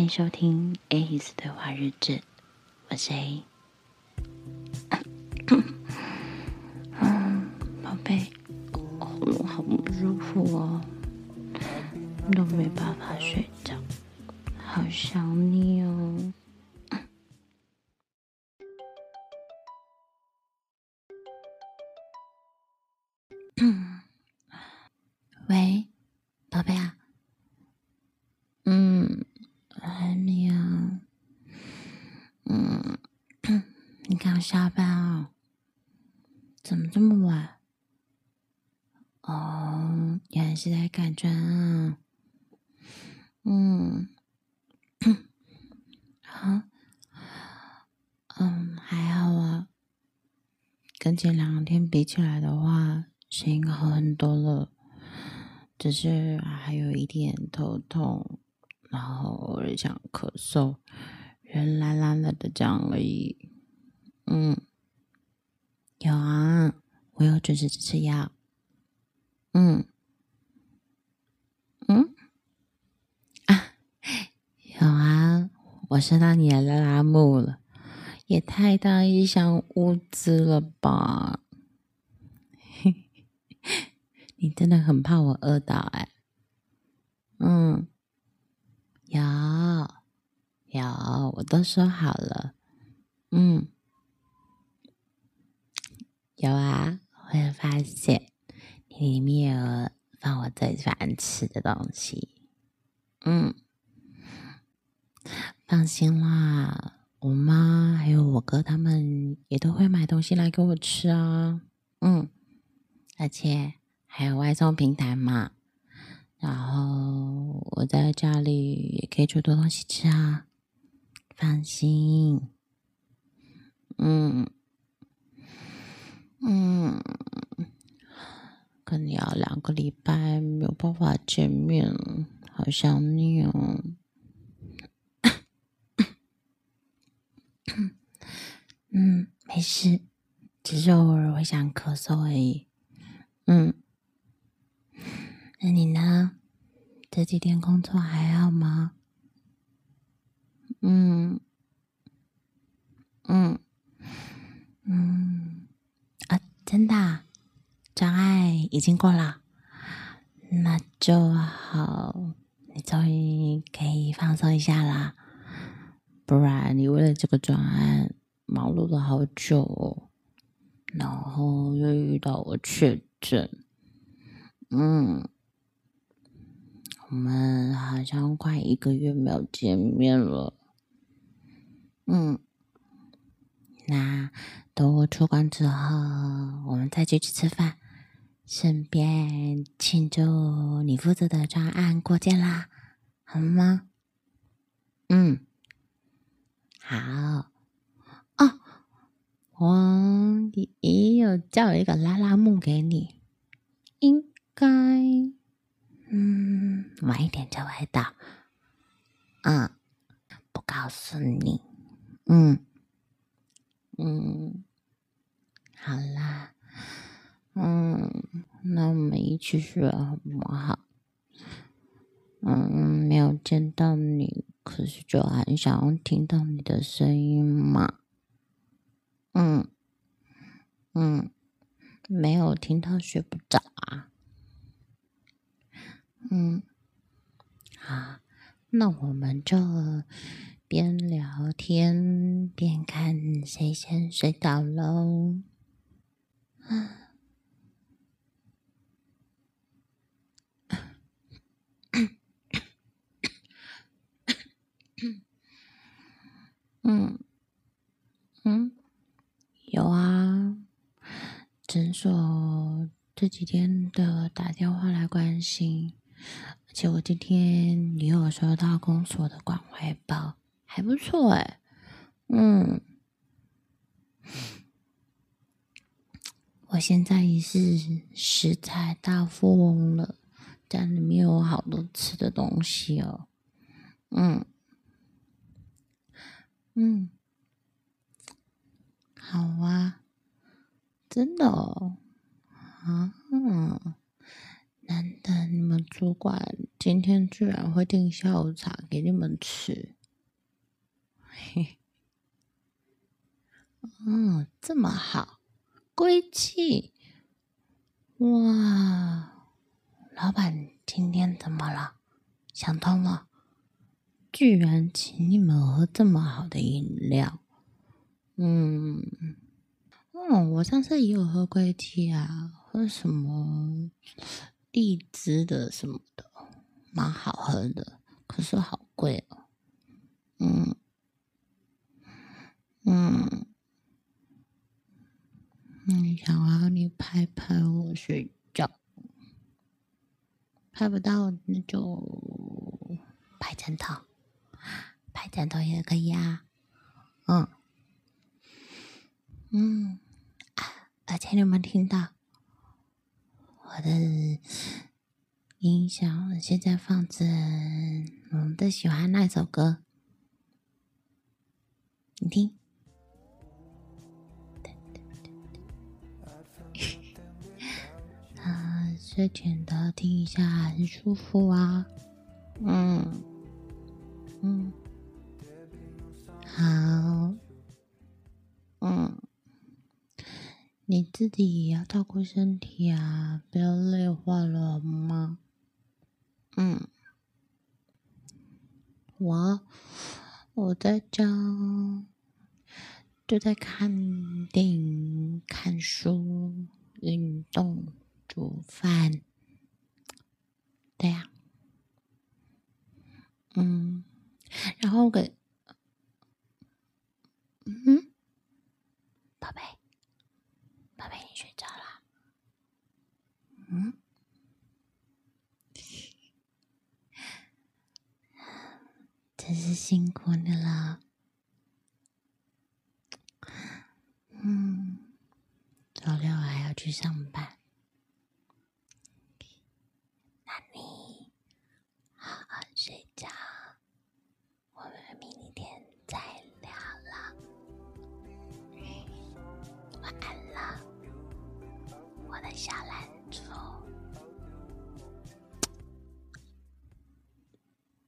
欢迎收听 A's 对话日志，我是 A。嗯，宝贝，喉咙好不舒服哦，都没办法睡觉，好想你哦。喂，宝贝啊。嗯，还没啊。嗯，你下班啊？怎么这么晚？哦，原来是在赶专案。嗯，好，嗯，还好啊。跟前两天比起来的话，声音好很多了。只是还有一点头痛，然后偶尔想咳嗽，人懒懒的的这样而已。嗯，有啊，我有准时吃药。嗯，嗯，啊，有啊，我收到你的拉拉木了，也太大一箱物资了吧。你真的很怕我饿到哎？嗯，有有，我都说好了。嗯，有啊，我有发现里面有放我最喜欢吃的东西。嗯，放心啦，我妈还有我哥他们也都会买东西来给我吃啊。嗯，而且。还有外送平台嘛，然后我在家里也可以煮多东西吃啊，放心。嗯，跟你要两个礼拜没有办法见面，好想你哦。嗯，没事，只是偶尔会想咳嗽而已。嗯。那你呢？这几天工作还好吗？嗯嗯嗯啊，真的，障碍已经过了，那就好，你终于可以放松一下啦。不然你为了这个专案忙碌了好久，然后又遇到我确诊，嗯。我们好像快一个月没有见面了，嗯，那等我出关之后，我们再去吃吃饭，顺便庆祝你负责的专案过件啦，好吗？嗯，好，哦，我也有叫一个拉拉木给你，应该。嗯，晚一点就会到。嗯，不告诉你。嗯嗯，好啦。那我们一起睡好不好？嗯，没有见到你，可是就很想要听到你的声音嘛。嗯嗯，没有听到睡不着啊。嗯，好，那我们就边聊天边看谁先睡着喽。嗯嗯，有啊，诊所这几天的打电话来关心。而且我今天也有收到公所的关怀包，还不错哎。嗯，我现在也是食材大富翁了，家里面有好多吃的东西哦。嗯嗯，好啊，真的哦，啊。难得你们主管今天居然会订下午茶给你们吃。嘿，哦，这么好，归期。哇，老板今天怎么了？想通了，居然请你们喝这么好的饮料。嗯，哦，我上次也有喝归期啊，喝什么荔枝的什么的，蛮好喝的，可是好贵哦。嗯嗯嗯，想要你拍拍我睡觉，拍不到那就拍枕头，拍枕头也可以啊。嗯。嗯，而且你有没有听到我的音响？现在放着我们最喜欢那首歌，你听。啊，睡前的听一下很舒服啊。嗯嗯，好，嗯。你自己也要照顾身体啊，不要累坏了好吗？嗯，我我在家就在看电影、看书、运动、煮饭，对呀，嗯，然后给，嗯，宝贝。宝贝，你睡着了？嗯，真是辛苦你了。嗯，周六还要去上班，那你好好睡觉。了。下来。